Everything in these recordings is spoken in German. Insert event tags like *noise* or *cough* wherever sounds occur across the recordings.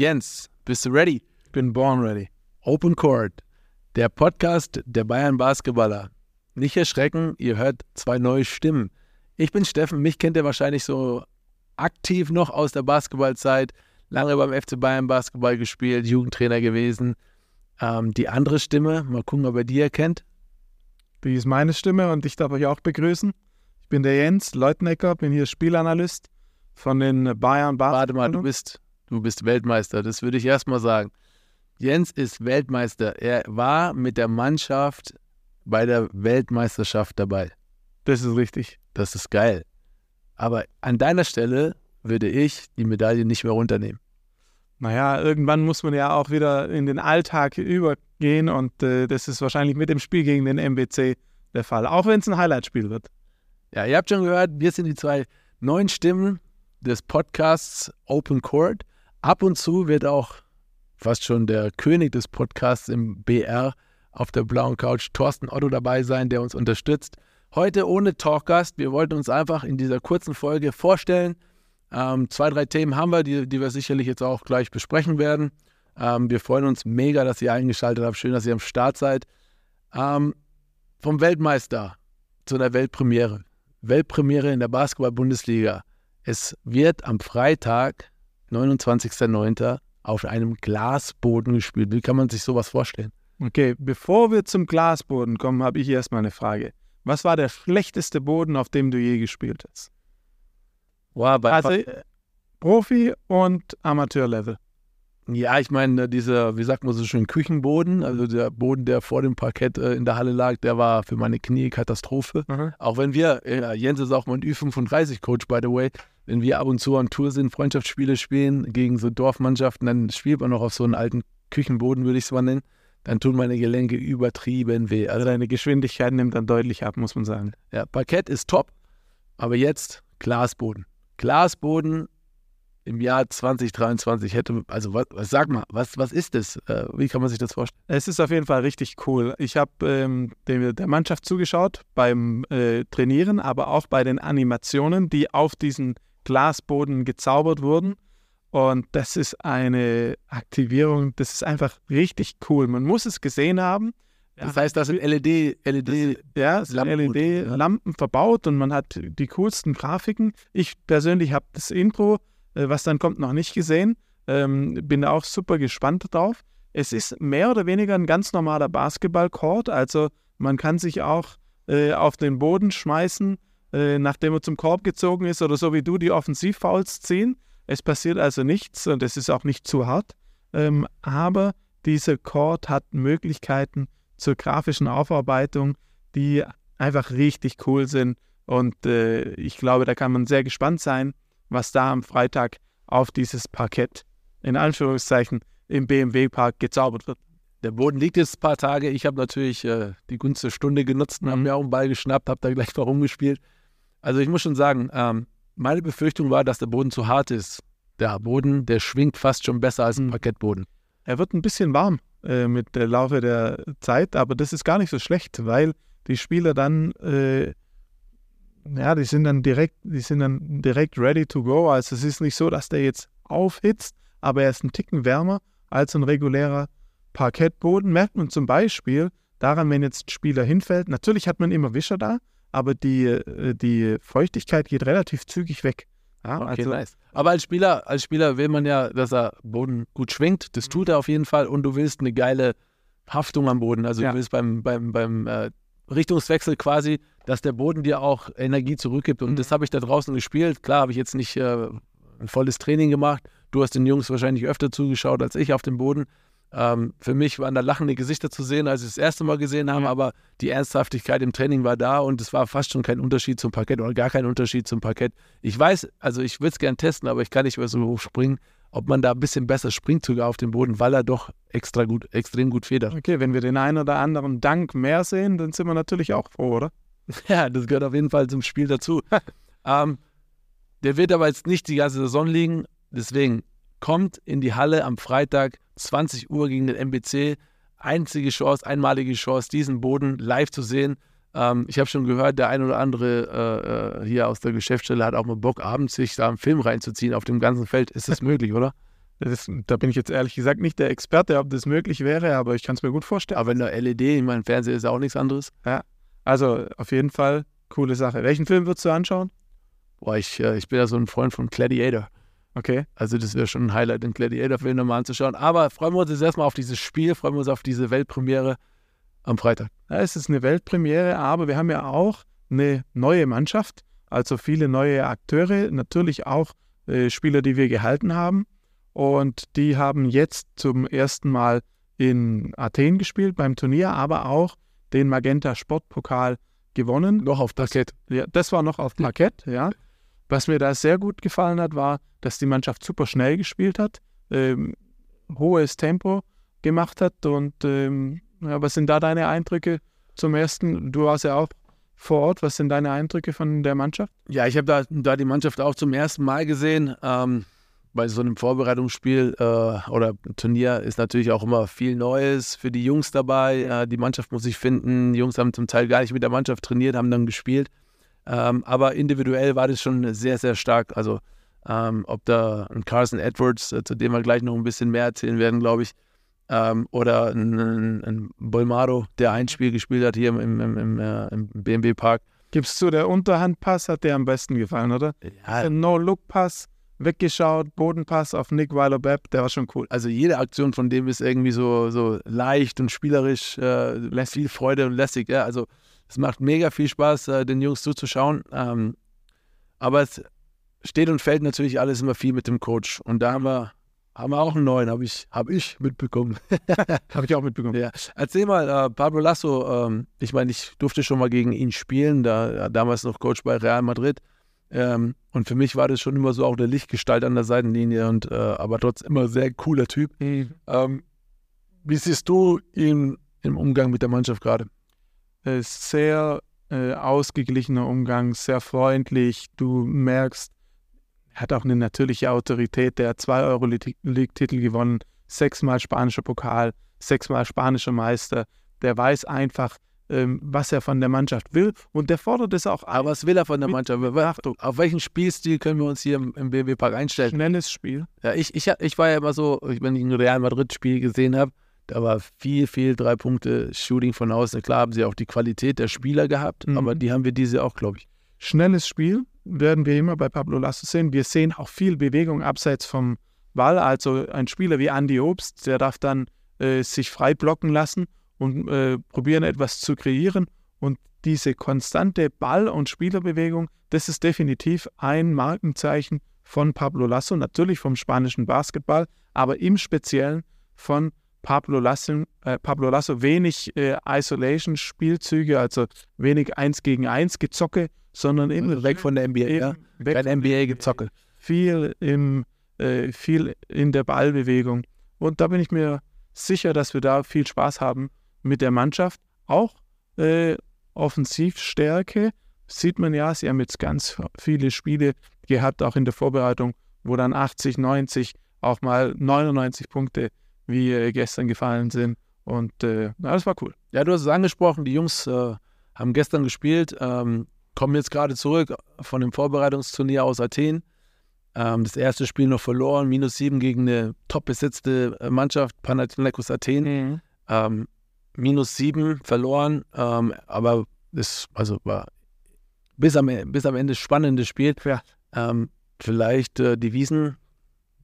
Jens, bist du ready? Ich bin born ready. Open Court, der Podcast der Bayern Basketballer. Nicht erschrecken, ihr hört zwei neue Stimmen. Ich bin Steffen, mich kennt ihr wahrscheinlich so aktiv noch aus der Basketballzeit, lange beim FC Bayern Basketball gespielt, Jugendtrainer gewesen. Ähm, die andere Stimme, mal gucken, ob ihr die erkennt. Die ist meine Stimme und ich darf euch auch begrüßen. Ich bin der Jens Leutenecker, bin hier Spielanalyst von den Bayern Basketball. Warte mal, du bist, du bist Weltmeister, das würde ich erstmal sagen. Jens ist Weltmeister. Er war mit der Mannschaft bei der Weltmeisterschaft dabei. Das ist richtig. Das ist geil. Aber an deiner Stelle würde ich die Medaille nicht mehr runternehmen. Naja, irgendwann muss man ja auch wieder in den Alltag übergehen und äh, das ist wahrscheinlich mit dem Spiel gegen den MBC der Fall, auch wenn es ein Highlight-Spiel wird. Ja, ihr habt schon gehört, wir sind die zwei neuen Stimmen des Podcasts Open Court. Ab und zu wird auch fast schon der König des Podcasts im BR auf der blauen Couch Thorsten Otto dabei sein, der uns unterstützt. Heute ohne Talkgast. Wir wollten uns einfach in dieser kurzen Folge vorstellen. Ähm, zwei, drei Themen haben wir, die, die wir sicherlich jetzt auch gleich besprechen werden. Ähm, wir freuen uns mega, dass ihr eingeschaltet habt. Schön, dass ihr am Start seid. Ähm, vom Weltmeister zu einer Weltpremiere. Weltpremiere in der Basketball-Bundesliga. Es wird am Freitag, 29.09., auf einem Glasboden gespielt. Wie kann man sich sowas vorstellen? Okay, bevor wir zum Glasboden kommen, habe ich erstmal eine Frage. Was war der schlechteste Boden, auf dem du je gespielt hast? Wow, bei Also Profi und Amateurlevel. Ja, ich meine, dieser, wie sagt man so schön, Küchenboden, also der Boden, der vor dem Parkett äh, in der Halle lag, der war für meine Knie Katastrophe. Auch wenn wir, äh, Jens ist auch mein Ü35-Coach, by the way, wenn wir ab und zu an Tour sind, Freundschaftsspiele spielen gegen so Dorfmannschaften, dann spielt man noch auf so einen alten Küchenboden, würde ich es mal nennen. Dann tun meine Gelenke übertrieben weh. Also Also deine Geschwindigkeit nimmt dann deutlich ab, muss man sagen. ja, Parkett ist top, aber jetzt Glasboden. Glasboden im Jahr 2023 hätte, also was, sag mal, was, was ist das? Äh, wie kann man sich das vorstellen? Es ist auf jeden Fall richtig cool. Ich habe ähm, der, der Mannschaft zugeschaut beim äh, Trainieren, aber auch bei den Animationen, die auf diesen Glasboden gezaubert wurden. Und das ist eine Aktivierung, das ist einfach richtig cool. Man muss es gesehen haben. Das heißt, das sind E LED, LED, Ja, es sind Lampen- LED-Lampen verbaut und man hat die coolsten Grafiken. Ich persönlich habe das Intro, was dann kommt, noch nicht gesehen. Ähm, bin auch super gespannt drauf. Es ist mehr oder weniger ein ganz normaler Basketball-Court, also man kann sich auch äh, auf den Boden schmeißen, äh, nachdem er zum Korb gezogen ist oder so wie du die Offensivfouls ziehen. Es passiert also nichts und es ist auch nicht zu hart. Ähm, aber dieser Court hat Möglichkeiten zur grafischen Aufarbeitung, die einfach richtig cool sind. Und äh, ich glaube, da kann man sehr gespannt sein, was da am Freitag auf dieses Parkett, in Anführungszeichen, im BMW-Park gezaubert wird. Der Boden liegt jetzt ein paar Tage. Ich habe natürlich äh, die günstige Stunde genutzt und habe Mhm. mir auch einen Ball geschnappt, habe da gleich mal rumgespielt. Also ich muss schon sagen, ähm, meine Befürchtung war, dass der Boden zu hart ist. Der Boden, der schwingt fast schon besser als ein Mhm. Parkettboden. Er wird ein bisschen warm äh, mit der Laufe der Zeit, aber das ist gar nicht so schlecht, weil die Spieler dann, äh, ja, die sind dann direkt, die sind dann direkt ready to go. Also es ist nicht so, dass der jetzt aufhitzt, aber er ist ein Ticken wärmer als ein regulärer Parkettboden. Merkt man zum Beispiel daran, wenn jetzt ein Spieler hinfällt. Natürlich hat man immer Wischer da, aber die, äh, die Feuchtigkeit geht relativ zügig weg. Ja, Okay, also, nice. Aber als Spieler, als Spieler will man ja, dass er Boden gut schwingt. Das tut er auf jeden Fall. Und du willst eine geile Haftung am Boden. Also Ja. du willst beim, beim, beim äh, Richtungswechsel quasi, dass der Boden dir auch Energie zurückgibt. Und Mhm. das habe ich da draußen gespielt. Klar habe ich jetzt nicht äh, ein volles Training gemacht. Du hast den Jungs wahrscheinlich öfter zugeschaut als ich auf dem Boden. Ähm, für mich waren da lachende Gesichter zu sehen, als ich das erste Mal gesehen habe, Ja. aber die Ernsthaftigkeit im Training war da und es war fast schon kein Unterschied zum Parkett oder gar kein Unterschied zum Parkett. Ich weiß, also ich würde es gern testen, aber ich kann nicht mehr so hoch springen, ob man da ein bisschen besser springt sogar auf dem Boden, weil er doch extra gut, extrem gut federt. Okay, wenn wir den einen oder anderen Dank mehr sehen, dann sind wir natürlich auch froh, oder? *laughs* Ja, das gehört auf jeden Fall zum Spiel dazu. *laughs* ähm, der wird aber jetzt nicht die ganze Saison liegen, deswegen kommt in die Halle am Freitag 20 Uhr gegen den MBC. Einzige Chance, einmalige Chance, diesen Boden live zu sehen. Ähm, ich habe schon gehört, der ein oder andere äh, äh, hier aus der Geschäftsstelle hat auch mal Bock, abends sich da einen Film reinzuziehen auf dem ganzen Feld. Ist das möglich, oder? Das, da bin ich jetzt ehrlich gesagt nicht der Experte, ob das möglich wäre, aber ich kann es mir gut vorstellen. Aber wenn der LED, ich meine, Fernseher ist auch nichts anderes. Ja, also auf jeden Fall coole Sache. Welchen Film würdest du anschauen? Boah, ich, äh, ich bin ja so ein Freund von Gladiator. Okay. Also das wäre schon ein Highlight, den Gladiator-Film nochmal anzuschauen. Aber freuen wir uns jetzt erstmal auf dieses Spiel, freuen wir uns auf diese Weltpremiere am Freitag. Ja, es ist eine Weltpremiere, aber wir haben ja auch eine neue Mannschaft, also viele neue Akteure, natürlich auch äh, Spieler, die wir gehalten haben. Und die haben jetzt zum ersten Mal in Athen gespielt beim Turnier, aber auch den Magenta Sportpokal gewonnen. Noch auf Parkett. Ja, das war noch auf Parkett, ja. Was mir da sehr gut gefallen hat, war, dass die Mannschaft super schnell gespielt hat, ähm, hohes Tempo gemacht hat. Und ähm, ja, was sind da deine Eindrücke zum ersten? Du warst ja auch vor Ort. Was sind deine Eindrücke von der Mannschaft? Ja, ich habe da, da die Mannschaft auch zum ersten Mal gesehen. Ähm, bei so einem Vorbereitungsspiel äh, oder Turnier ist natürlich auch immer viel Neues für die Jungs dabei. Äh, die Mannschaft muss sich finden. Die Jungs haben zum Teil gar nicht mit der Mannschaft trainiert, haben dann gespielt. Ähm, aber individuell war das schon sehr, sehr stark. Also ähm, ob da ein Carson Edwards, äh, zu dem wir gleich noch ein bisschen mehr erzählen werden, glaube ich, ähm, oder ein, ein, Bolmaro, der ein Spiel gespielt hat hier im, im, im, äh, im BMW Park. Gibst du, der Unterhandpass hat dir am besten gefallen, oder? Ja, Der No-Look-Pass, weggeschaut, Bodenpass auf Nick Weiler-Bepp, der war schon cool. also jede Aktion von dem ist irgendwie so, so leicht und spielerisch, äh, lässt viel Freude und lässig. Ja? Also es macht mega viel Spaß, äh, den Jungs zuzuschauen. Ähm, aber es steht und fällt natürlich alles immer viel mit dem Coach. Und da haben wir, haben wir auch einen neuen, habe ich, hab ich mitbekommen. *laughs* Habe ich auch mitbekommen. ja. Erzähl mal, äh, Pablo Lasso, ähm, ich meine, ich durfte schon mal gegen ihn spielen, da damals noch Coach bei Real Madrid. Ähm, und für mich war das schon immer so auch eine Lichtgestalt an der Seitenlinie und äh, aber trotzdem immer sehr cooler Typ. Ähm, wie siehst du ihn im Umgang mit der Mannschaft gerade? Äh, sehr äh, ausgeglichener Umgang, sehr freundlich. Du merkst, er hat auch eine natürliche Autorität. Der hat zwei Euro-League-Titel gewonnen, sechsmal spanischer Pokal, sechsmal spanischer Meister. Der weiß einfach, ähm, was er von der Mannschaft will und der fordert es auch Aber was will er von der Mannschaft? Beachtung. Auf welchen Spielstil können wir uns hier im, im BMW Park einstellen? Schnelles Spiel. Ja, ich, ich, ich war ja immer so, wenn ich ein Real Madrid-Spiel gesehen habe, da war viel, viel drei Punkte Shooting von außen. Klar haben sie auch die Qualität der Spieler gehabt, Mhm. aber die haben wir diese auch, glaube ich. Schnelles Spiel werden wir immer bei Pablo Lasso sehen. Wir sehen auch viel Bewegung abseits vom Ball. Also ein Spieler wie Andy Obst, der darf dann äh, sich frei blocken lassen und äh, probieren etwas zu kreieren. Und diese konstante Ball- und Spielerbewegung, das ist definitiv ein Markenzeichen von Pablo Lasso, natürlich vom spanischen Basketball, aber im Speziellen von Pablo Lasso, äh, Pablo Lasso wenig äh, Isolation-Spielzüge, also wenig Eins gegen Eins Gezocke, sondern Also weg von der NBA, ja? eben Kein NBA-Gezocke. viel im äh, viel in der Ballbewegung. Und da bin ich mir sicher, dass wir da viel Spaß haben mit der Mannschaft. Auch äh, Offensivstärke sieht man ja, sie haben jetzt ganz viele Spiele gehabt, auch in der Vorbereitung, wo dann 80, 90, auch mal 99 Punkte wie äh, gestern gefallen sind. Und äh, na, das war cool. Ja, du hast es angesprochen, die Jungs äh, haben gestern gespielt, ähm, kommen jetzt gerade zurück von dem Vorbereitungsturnier aus Athen. Ähm, das erste Spiel noch verloren, minus sieben gegen eine top besetzte äh, Mannschaft, Panathinaikos Athen. Ähm, minus sieben verloren, ähm, aber es also war bis am, bis am Ende spannendes Spiel. Ja. Ähm, vielleicht äh, die Wiesen,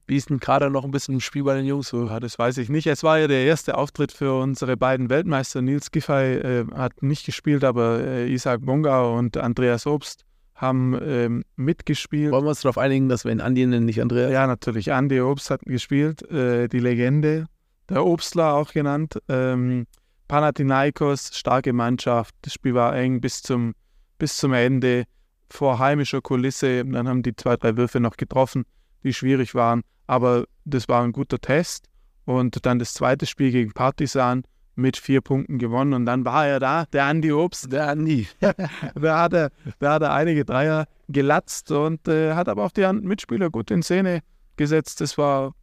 Wiesenkader noch ein bisschen im Spiel bei den Jungs. So, Ja, das weiß ich nicht. Es war ja der erste Auftritt für unsere beiden Weltmeister. Nils Giffey äh, hat nicht gespielt, aber äh, Isaac Bonga und Andreas Obst haben ähm, mitgespielt. wollen wir uns darauf einigen, dass wir ihn Andi nennen, nicht Andreas? Ja, natürlich. Andy Obst hat gespielt, äh, die Legende, der Obstler auch genannt. Ähm, Panathinaikos, starke Mannschaft. Das Spiel war eng bis zum, bis zum Ende. Vor heimischer Kulisse. Dann haben die zwei, drei Würfe noch getroffen, die schwierig waren. Aber das war ein guter Test. Und dann das zweite Spiel gegen Partisan mit vier Punkten gewonnen. Und dann war er da, der Andy Obst. Der Andi. *laughs* Da hat er, da hat er einige Dreier gelatzt und äh, hat aber auch die anderen Mitspieler gut in Szene gesetzt. Das war,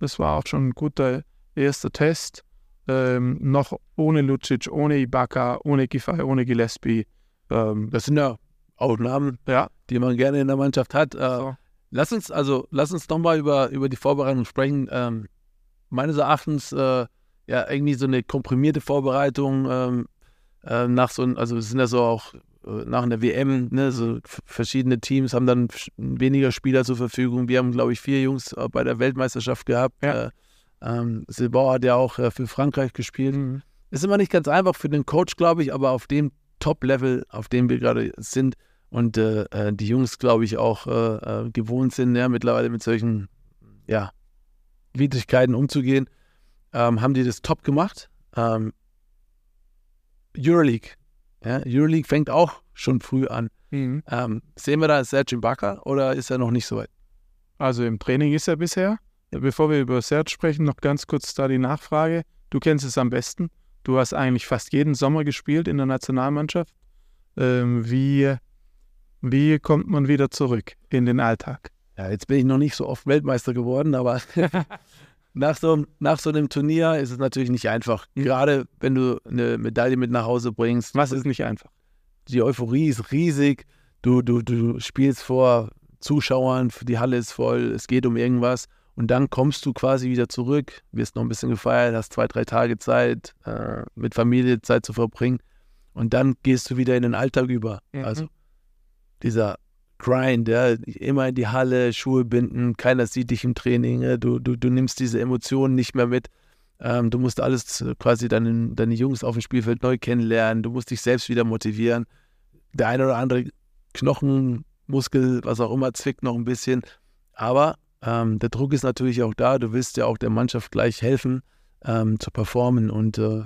das war auch schon ein guter erster Test. Ähm, noch ohne Lucic, ohne Ibaka, ohne Giffey, ohne Gillespie. Ähm, Das sind ja auch Namen, ja, die man gerne in der Mannschaft hat. Äh, so. Lass uns also, lass uns nochmal über, über die Vorbereitung sprechen. Ähm, meines Erachtens äh, ja irgendwie so eine komprimierte Vorbereitung ähm, äh, nach so also es sind ja so auch äh, nach einer WM, ne, so verschiedene Teams haben dann weniger Spieler zur Verfügung. Wir haben, glaube ich, vier Jungs äh, bei der Weltmeisterschaft gehabt. Ja. Äh, ähm, Silbauer hat ja auch äh, für Frankreich gespielt. Mhm. Ist immer nicht ganz einfach für den Coach, glaube ich, aber auf dem Top-Level, auf dem wir gerade sind und äh, die Jungs, glaube ich, auch gewohnt sind, ja, mittlerweile mit solchen ja, Widrigkeiten umzugehen, ähm, haben die das top gemacht. Ähm, Euroleague. Ja, Euroleague fängt auch schon früh an. Mhm. Ähm, sehen wir da Serge Ibaka oder ist er noch nicht so weit? Also im Training ist er bisher. Bevor wir über Serge sprechen, noch ganz kurz da die Nachfrage. Du kennst es am besten. Du hast eigentlich fast jeden Sommer gespielt in der Nationalmannschaft. Ähm, wie, wie kommt man wieder zurück in den Alltag? Ja, jetzt bin ich noch nicht so oft Weltmeister geworden, aber *laughs* nach, so, nach so einem Turnier ist es natürlich nicht einfach. Gerade wenn du eine Medaille mit nach Hause bringst. Was ist nicht einfach? Die Euphorie ist riesig. Du, du, du spielst vor Zuschauern, die Halle ist voll, es geht um irgendwas. Und dann kommst du quasi wieder zurück, wirst noch ein bisschen gefeiert, hast zwei, drei Tage Zeit, äh, mit Familie Zeit zu verbringen. Und dann gehst du wieder in den Alltag über. Mhm. Also dieser Grind, ja, immer in die Halle, Schuhe binden, keiner sieht dich im Training, ja, du, du, du nimmst diese Emotionen nicht mehr mit. Ähm, du musst alles äh, quasi deine, deine Jungs auf dem Spielfeld neu kennenlernen, du musst dich selbst wieder motivieren. Der eine oder andere Knochenmuskel, was auch immer, zwickt noch ein bisschen. Aber ähm, der Druck ist natürlich auch da. Du willst ja auch der Mannschaft gleich helfen, ähm, zu performen. Und äh,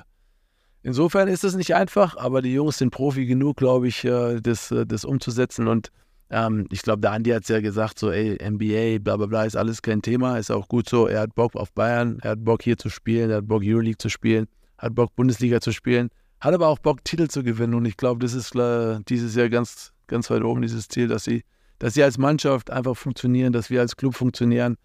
insofern ist es nicht einfach, aber die Jungs sind Profi genug, glaube ich, äh, das, äh, das umzusetzen. Und ähm, ich glaube, der Andi hat es ja gesagt, so, ey, NBA, bla bla bla, ist alles kein Thema, ist auch gut so. Er hat Bock auf Bayern, er hat Bock hier zu spielen, er hat Bock Euroleague zu spielen, hat Bock Bundesliga zu spielen, hat aber auch Bock Titel zu gewinnen. Und ich glaube, das ist äh, dieses Jahr ganz, ganz weit oben, dieses Ziel, dass sie, dass sie als Mannschaft einfach funktionieren, dass wir als Club funktionieren.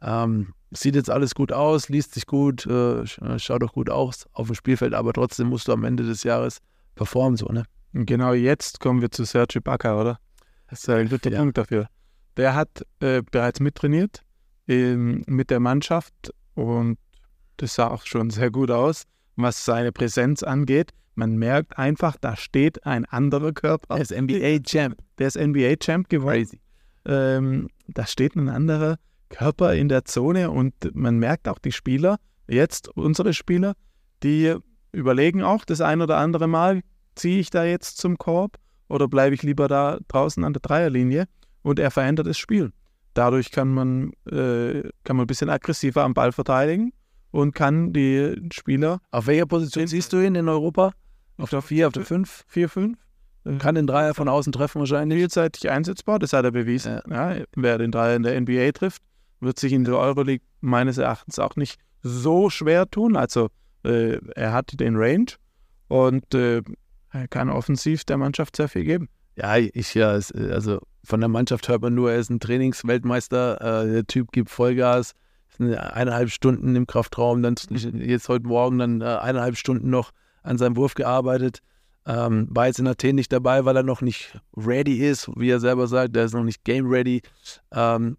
Ähm, sieht jetzt alles gut aus, liest sich gut, äh, schaut auch gut aus auf dem Spielfeld, aber trotzdem musst du am Ende des Jahres performen, so, ne? Genau jetzt kommen wir zu Sergio Baca, oder? Das ist ein guter ja. Punkt dafür. Der hat äh, bereits mittrainiert ähm, mit der Mannschaft und das sah auch schon sehr gut aus, was seine Präsenz angeht. Man merkt einfach, da steht ein anderer Körper. Der ist NBA-Champ. Der ist NBA-Champ geworden. Ähm, da steht ein anderer Körper in der Zone und man merkt auch die Spieler, jetzt unsere Spieler, die überlegen auch das ein oder andere Mal, ziehe ich da jetzt zum Korb oder bleibe ich lieber da draußen an der Dreierlinie und er verändert das Spiel. Dadurch kann man, äh, kann man ein bisschen aggressiver am Ball verteidigen und kann die Spieler. Auf welcher Position siehst du ihn in Europa? Auf der 4, auf der 5? 4, 5. Kann den Dreier von außen treffen wahrscheinlich. Vielseitig einsetzbar, das hat er bewiesen. Ja. Ja, wer den Dreier in der NBA trifft, wird sich in der Euroleague meines Erachtens auch nicht so schwer tun. Also äh, er hat den Range und äh, er kann offensiv der Mannschaft sehr viel geben. Ja, ich ja, also von der Mannschaft hört man nur, er ist ein Trainingsweltmeister, äh, der Typ gibt Vollgas, eineinhalb Stunden im Kraftraum, dann jetzt heute Morgen dann äh, eineinhalb Stunden noch an seinem Wurf gearbeitet. Ähm, war jetzt in Athen nicht dabei, weil er noch nicht ready ist, wie er selber sagt, er ist noch nicht game ready. Ähm,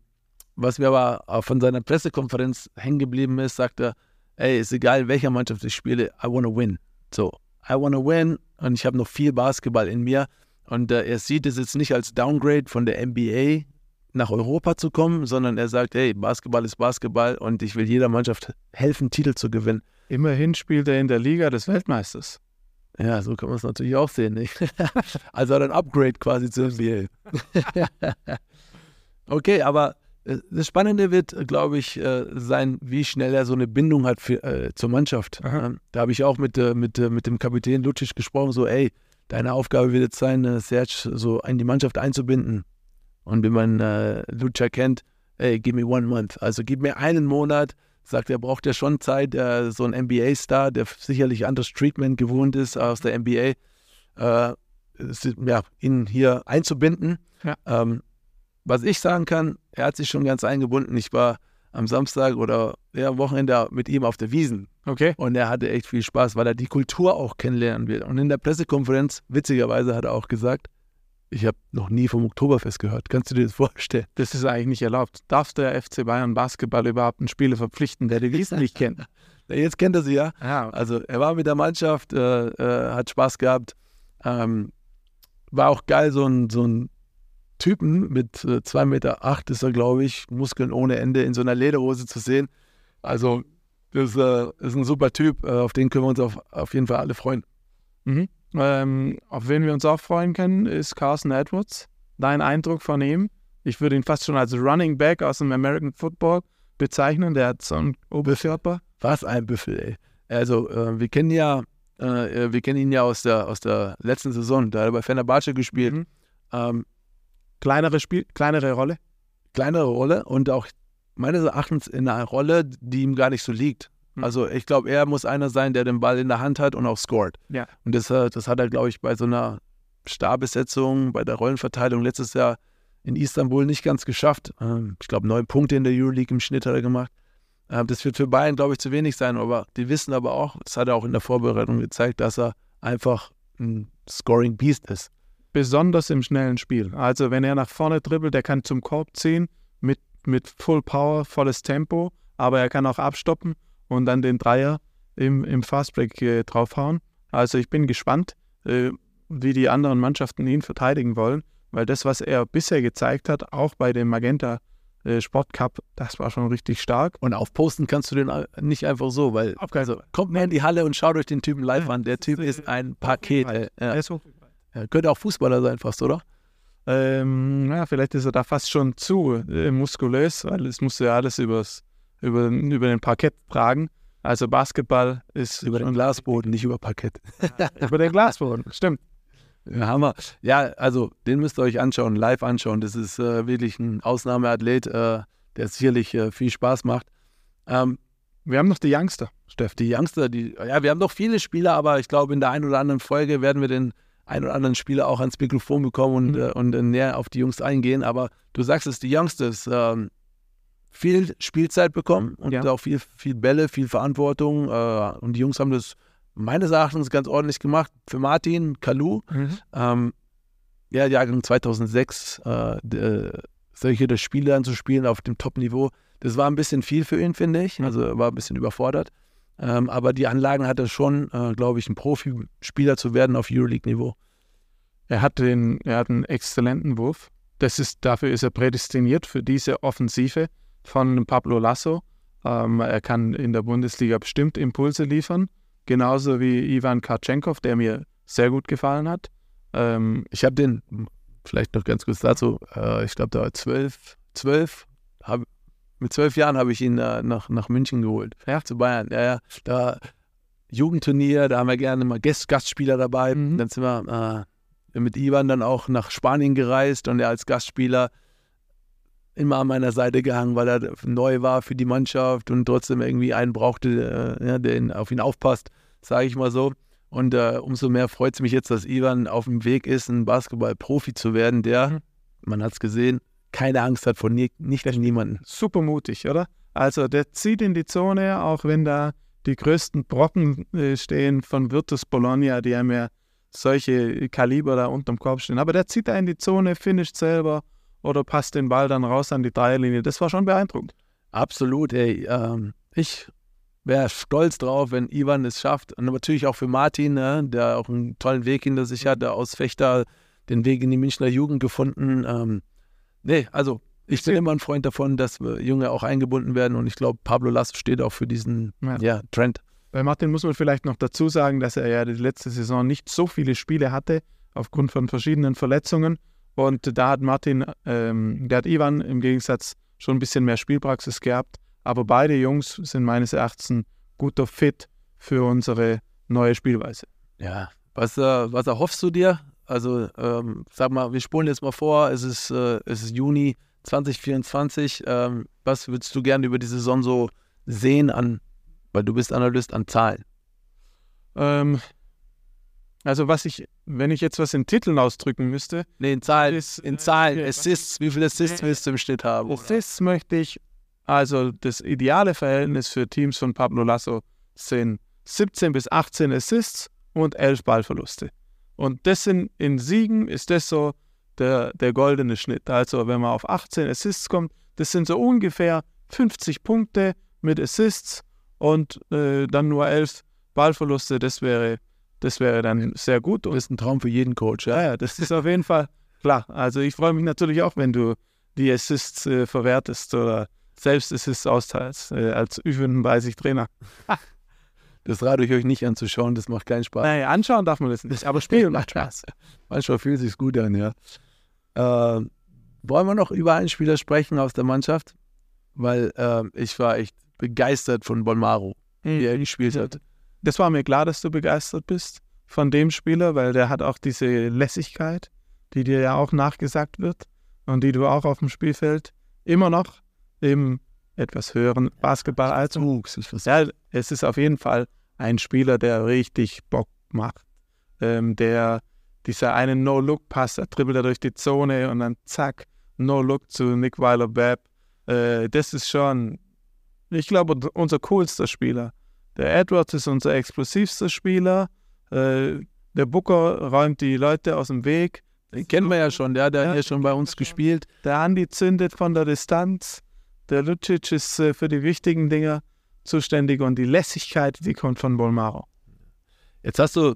was mir aber von seiner Pressekonferenz hängen geblieben ist, sagt er, ey, ist egal, in welcher Mannschaft ich spiele, I want to win. So, I want to win und ich habe noch viel Basketball in mir. Und äh, er sieht es jetzt nicht als Downgrade von der NBA nach Europa zu kommen, sondern er sagt, hey, Basketball ist Basketball und ich will jeder Mannschaft helfen, Titel zu gewinnen. Immerhin spielt er in der Liga des Weltmeisters. Ja, so kann man es natürlich auch sehen. Nicht? *laughs* also ein Upgrade quasi zur NBA. *laughs* okay, aber das Spannende wird, äh, glaube ich, äh, sein, wie schnell er so eine Bindung hat für, äh, zur Mannschaft. Aha. Da habe ich auch mit, mit, mit dem Kapitän Lucic gesprochen, so, ey, deine Aufgabe wird jetzt sein, Serge so in die Mannschaft einzubinden. Und wenn man äh, Lucha kennt, ey, give me one month. Also gib mir einen Monat. Sagt, er braucht ja schon Zeit. Äh, so ein NBA-Star, der sicherlich anderes Treatment gewohnt ist aus der NBA, äh, ja, ihn hier einzubinden. Ja. Ähm, was ich sagen kann, er hat sich schon ganz eingebunden. Ich war am Samstag oder ja, am Wochenende mit ihm auf der Wiesen. Okay. Und er hatte echt viel Spaß, weil er die Kultur auch kennenlernen will. Und in der Pressekonferenz, witzigerweise, hat er auch gesagt, Ich habe noch nie vom Oktoberfest gehört. Kannst du dir das vorstellen? Das ist eigentlich nicht erlaubt. Darf der FC Bayern Basketball überhaupt einen Spieler verpflichten, der die Wiesen nicht kennt? *laughs* Jetzt kennt er sie ja. Ja, Also er war mit der Mannschaft, äh, äh, hat Spaß gehabt. Ähm, war auch geil, so ein, so ein Typen mit äh, 2,8 Meter acht ist er, glaube ich, Muskeln ohne Ende in so einer Lederhose zu sehen. Also das äh, ist ein super Typ, äh, auf den können wir uns auf, auf jeden Fall alle freuen. Mhm. Ähm, auf wen wir uns auch freuen können, ist Carson Edwards. Dein Eindruck von ihm? Ich würde ihn fast schon als Running Back aus dem American Football bezeichnen. Der hat so einen Oberkörper. Was ein Büffel, ey. Also äh, wir kennen ja, äh, wir kennen ihn ja aus der, aus der letzten Saison. Da hat er bei Fenerbahce gespielt. Mhm. Ähm, Kleinere, Spiel, kleinere Rolle. kleinere Rolle und auch meines Erachtens in einer Rolle, die ihm gar nicht so liegt. Hm. Also ich glaube, er muss einer sein, der den Ball in der Hand hat und auch scored. Ja. Und das, äh, das hat er, glaube ich, bei so einer Starbesetzung, bei der Rollenverteilung letztes Jahr in Istanbul nicht ganz geschafft. Ähm, ich glaube, neun Punkte in der Euroleague im Schnitt hat er gemacht. Ähm, das wird für Bayern, glaube ich, zu wenig sein, aber die wissen aber auch, das hat er auch in der Vorbereitung gezeigt, dass er einfach ein Scoring Beast ist. Besonders im schnellen Spiel. Also wenn er nach vorne dribbelt, der kann zum Korb ziehen mit, mit Full Power, volles Tempo, aber er kann auch abstoppen und dann den Dreier im, im Fastbreak äh, draufhauen. Also ich bin gespannt, äh, wie die anderen Mannschaften ihn verteidigen wollen, weil das, was er bisher gezeigt hat, auch bei dem Magenta äh, Sport Cup, das war schon richtig stark. Und aufposten kannst du den a- nicht einfach so, weil Auf also, kommt mal in die Halle und schaut euch den Typen live an. Der Typ ist, äh, ein Paket. Er ist. Ja, könnte auch Fußballer sein fast, oder? Ähm, ja, vielleicht ist er da fast schon zu äh, muskulös, weil es muss ja alles übers, über, über den Parkett tragen. Also Basketball ist Über den Glasboden, nicht über Parkett. über den Glasboden, stimmt. Ja, Hammer. Ja, also den müsst ihr euch anschauen, live anschauen. Das ist äh, wirklich ein Ausnahmeathlet, äh, der sicherlich äh, viel Spaß macht. Ähm, Wir haben noch die Youngster, Steff. die Youngster, die, ja, wir haben noch viele Spieler, aber ich glaube, in der einen oder anderen Folge werden wir den einen oder anderen Spieler auch ans Mikrofon bekommen und, Mhm. äh, und äh, näher auf die Jungs eingehen. Aber du sagst es, die Youngsters, ähm, viel Spielzeit bekommen und Ja. auch viel, viel Bälle, viel Verantwortung. Äh, und die Jungs haben das meines Erachtens ganz ordentlich gemacht. Für Martin, Kalu, ähm, ja, Jahrgang 2006, äh, d- solche Spiele anzuspielen auf dem Top-Niveau, das war ein bisschen viel für ihn, finde ich. Also er war ein bisschen überfordert. Ähm, aber die Anlagen hat er schon, äh, glaube ich, ein Profispieler zu werden auf Euroleague-Niveau. Er hat, den, er hat einen exzellenten Wurf. Das ist, dafür ist er prädestiniert für diese Offensive von Pablo Lasso. Ähm, er kann in der Bundesliga bestimmt Impulse liefern, genauso wie Ivan Karchenkov, der mir sehr gut gefallen hat. Ähm, Ich habe den, vielleicht noch ganz kurz dazu, äh, ich glaube, da war zwölf, zwölf, hab, mit zwölf Jahren habe ich ihn nach, nach München geholt. Ja. Zu Bayern. Ja, ja. Da Jugendturnier, da haben wir gerne mal Gast, Gastspieler dabei. Mhm. Dann sind wir äh, mit Ivan dann auch nach Spanien gereist und er als Gastspieler immer an meiner Seite gehangen, weil er neu war für die Mannschaft und trotzdem irgendwie einen brauchte, äh, ja, der auf ihn aufpasst, sage ich mal so. Und äh, umso mehr freut es mich jetzt, dass Ivan auf dem Weg ist, ein Basketball-Profi zu werden, der, Mhm. man hat es gesehen, keine Angst hat vor nie, nicht niemanden. super mutig, oder? Also der zieht in die Zone, auch wenn da die größten Brocken äh, stehen von Virtus Bologna, die haben ja solche Kaliber da unterm Korb stehen. Aber der zieht da in die Zone, finisht selber oder passt den Ball dann raus an die Dreierlinie. Das war schon beeindruckend. Absolut, ey. Ähm, ich wäre stolz drauf, wenn Ivan es schafft. Und natürlich auch für Martin, ne, der auch einen tollen Weg hinter sich hat, der aus Fechter den Weg in die Münchner Jugend gefunden. Ähm, nee, also ich bin immer ein Freund davon, dass Junge auch eingebunden werden und ich glaube, Pablo Lasso steht auch für diesen Ja. ja. Trend. Bei Martin muss man vielleicht noch dazu sagen, dass er ja die letzte Saison nicht so viele Spiele hatte, aufgrund von verschiedenen Verletzungen. Und da hat Martin, ähm, der hat Ivan im Gegensatz schon ein bisschen mehr Spielpraxis gehabt. Aber beide Jungs sind meines Erachtens guter Fit für unsere neue Spielweise. Ja, was, äh, was erhoffst du dir? Also, ähm, sag mal, wir spulen jetzt mal vor, es ist, äh, es ist Juni 2024. Ähm, was würdest du gerne über die Saison so sehen an, weil du bist Analyst an Zahlen? Ähm, also was ich, wenn ich jetzt was in Titeln ausdrücken müsste, Nee, in Zahlen, Ist, in äh, Zahlen, okay, Assists, wie viele Assists Nee. willst du im Schnitt haben? oder? Assists möchte ich, also das ideale Verhältnis für Teams von Pablo Lasso sind 17 bis 18 Assists und 11 Ballverluste. Und das sind in Siegen ist das so der, der goldene Schnitt. Also wenn man auf 18 Assists kommt, das sind so ungefähr 50 Punkte mit Assists und äh, dann nur 11 Ballverluste. Das wäre, das wäre dann sehr gut. Das ist ein Traum für jeden Coach. Ja, ja das ist auf jeden Fall klar. Also ich freue mich natürlich auch, wenn du die Assists äh, verwertest oder selbst Assists austeilst äh, als Ü35-Trainer. *laughs* Das rate ich euch nicht anzuschauen, das macht keinen Spaß. Naja, anschauen darf man das nicht, aber spielen macht *laughs* Spaß. Manchmal fühlt es sich gut an, ja. Äh, wollen wir noch über einen Spieler sprechen aus der Mannschaft? Weil äh, ich war echt begeistert von Bolmaro, mhm. wie er gespielt hat. Das war mir klar, dass du begeistert bist von dem Spieler, weil der hat auch diese Lässigkeit, die dir ja auch nachgesagt wird und die du auch auf dem Spielfeld immer noch im etwas höheren Basketball als Ja, es ist auf jeden Fall ein Spieler, der richtig Bock macht. Ähm, der dieser eine No-Look-Pass, er dribbelt er durch die Zone und dann zack, No-Look zu Nick Weiler-Babb. Äh, das ist schon, ich glaube, unser coolster Spieler. Der Edwards ist unser explosivster Spieler. Äh, der Booker räumt die Leute aus dem Weg. Den kennen wir ja schon, der hat ja, hier schon bei uns gespielt. Der Andi zündet von der Distanz. Der Lucic ist äh, für die wichtigen Dinge zuständig und die Lässigkeit, die kommt von Bolmaro. Jetzt hast du,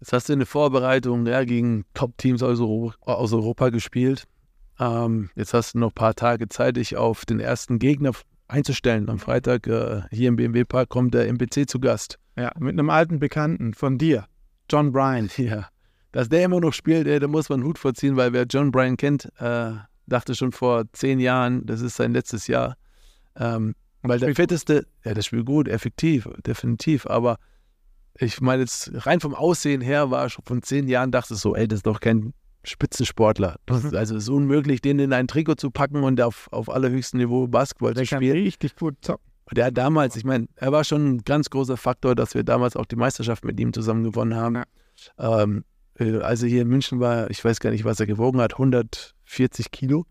jetzt hast du eine Vorbereitung ja, gegen Top-Teams aus, aus, Europa gespielt. Ähm, jetzt hast du noch ein paar Tage Zeit, dich auf den ersten Gegner einzustellen. Am Freitag äh, hier im BMW Park kommt der MPC zu Gast. Ja, mit einem alten Bekannten von dir, John Bryan. Ja, dass der immer noch spielt, ey, da muss man einen Hut vorziehen, weil wer John Bryan kennt, äh, dachte schon vor zehn Jahren, das ist sein letztes Jahr. Ähm, weil der fitteste, ja, das spielt gut, effektiv, definitiv, aber ich meine jetzt rein vom Aussehen her war schon von zehn Jahren, dachte ich so, ey, das ist doch kein Spitzensportler. Ist, also es ist unmöglich, den in ein Trikot zu packen und auf, auf allerhöchstem Niveau Basketball der zu spielen. Kann richtig gut zocken. Der hat damals, ich meine, er war schon ein ganz großer Faktor, dass wir damals auch die Meisterschaft mit ihm zusammen gewonnen haben. Ja. Ähm, äh, als er hier in München war, ich weiß gar nicht, was er gewogen hat, 140 Kilo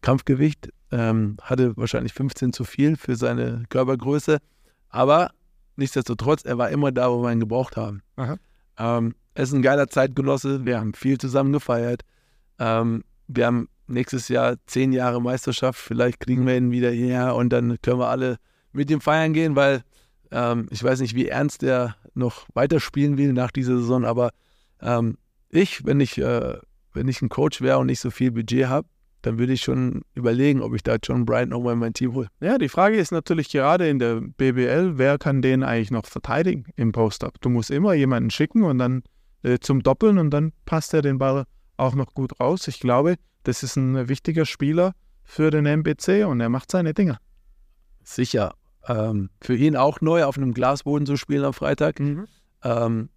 Kampfgewicht. Ähm, hatte wahrscheinlich 15 zu viel für seine Körpergröße. Aber nichtsdestotrotz, er war immer da, wo wir ihn gebraucht haben. Ähm, er ist ein geiler Zeitgenosse. Wir haben viel zusammen gefeiert. Ähm, wir haben nächstes Jahr zehn Jahre Meisterschaft. Vielleicht kriegen wir ihn wieder hierher und dann können wir alle mit ihm feiern gehen, weil ähm, ich weiß nicht, wie ernst er noch weiterspielen will nach dieser Saison. Aber ähm, ich, wenn ich, äh, wenn ich ein Coach wäre und nicht so viel Budget habe, dann würde ich schon überlegen, ob ich da John Bryant nochmal in mein Team hole. Ja, die Frage ist natürlich gerade in der BBL, wer kann den eigentlich noch verteidigen im Post-Up? Du musst immer jemanden schicken und dann äh, zum Doppeln und dann passt er den Ball auch noch gut raus. Ich glaube, das ist ein wichtiger Spieler für den MBC und er macht seine Dinger. Sicher. Ähm, für ihn auch neu auf einem Glasboden zu spielen am Freitag. Mhm. Ähm,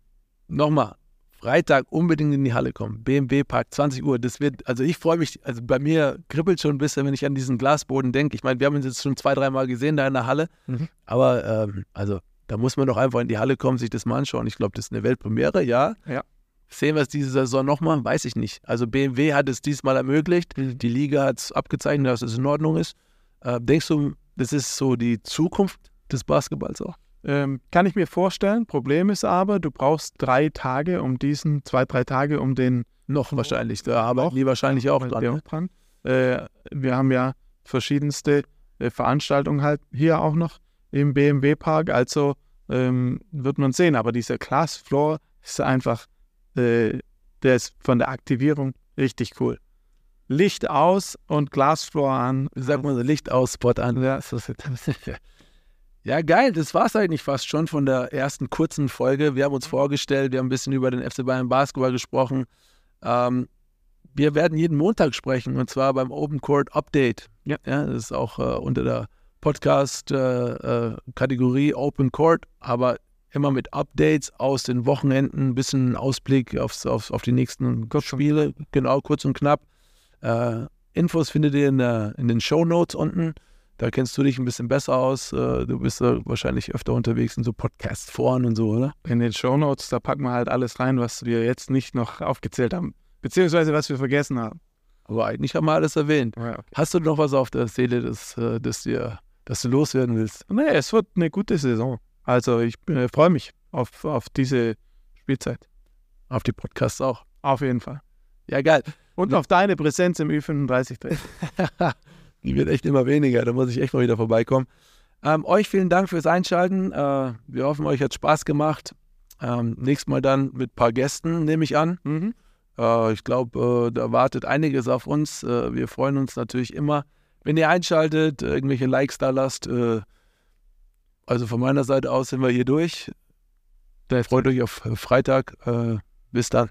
Nochmal, Freitag unbedingt in die Halle kommen. BMW Park, 20 Uhr. Das wird, also ich freue mich, also bei mir kribbelt schon ein bisschen, wenn ich an diesen Glasboden denke. Ich meine, wir haben uns jetzt schon zwei, dreimal gesehen da in der Halle. Mhm. Aber ähm, also da muss man doch einfach in die Halle kommen, sich das mal anschauen. Ich glaube, das ist eine Weltpremiere, ja. Ja. Sehen wir es diese Saison nochmal? Weiß ich nicht. Also BMW hat es diesmal ermöglicht. Mhm. Die Liga hat es abgezeichnet, dass es in Ordnung ist. Äh, denkst du, das ist so die Zukunft des Basketballs auch? Ähm, kann ich mir vorstellen. Problem ist aber, du brauchst drei Tage, um diesen, zwei, drei Tage, um den. Noch wahrscheinlich, da arbeiten die wahrscheinlich auch dran. Ne? dran. Äh, wir haben ja verschiedenste äh, Veranstaltungen halt hier auch noch im BMW Park, also ähm, wird man sehen. Aber dieser Glassfloor ist einfach, äh, der ist von der Aktivierung richtig cool. Licht aus und Glasfloor an. Sag mal so, Licht aus, Spot an. Ja, *laughs* Ja, geil. Das war es eigentlich fast schon von der ersten kurzen Folge. Wir haben uns vorgestellt, wir haben ein bisschen über den FC Bayern Basketball gesprochen. Ähm, wir werden jeden Montag sprechen und zwar beim Open Court Update. Ja, ja das ist auch äh, unter der Podcast-Kategorie äh, äh, Open Court, aber immer mit Updates aus den Wochenenden, ein bisschen Ausblick aufs, aufs, auf die nächsten Spiele. Genau, kurz und knapp. Äh, Infos findet ihr in, der, in den Show Notes unten. Da kennst du dich ein bisschen besser aus. Äh, du bist ja wahrscheinlich öfter unterwegs in so Podcast-Foren und so, oder? In den Shownotes, da packen wir halt alles rein, was wir jetzt nicht noch aufgezählt haben. Beziehungsweise was wir vergessen haben. Aber eigentlich haben wir alles erwähnt. Ja, okay. Hast du noch was auf der Seele, das, äh, das, dir, das du loswerden willst? Nee, es wird eine gute Saison. Also ich äh, freue mich auf, auf diese Spielzeit. Auf die Podcasts auch. Auf jeden Fall. Ja, geil. Und auf deine Präsenz im Ü35 *laughs* Die wird echt immer weniger. Da muss ich echt mal wieder vorbeikommen. Ähm, euch vielen Dank fürs Einschalten. Äh, wir hoffen, euch hat Spaß gemacht. Ähm, nächstes Mal dann mit ein paar Gästen, nehme ich an. Mhm. Äh, ich glaube, äh, da wartet einiges auf uns. Äh, wir freuen uns natürlich immer, wenn ihr einschaltet, irgendwelche Likes da lasst. Äh, also von meiner Seite aus sind wir hier durch. Freut euch auf Freitag. Äh, bis dann.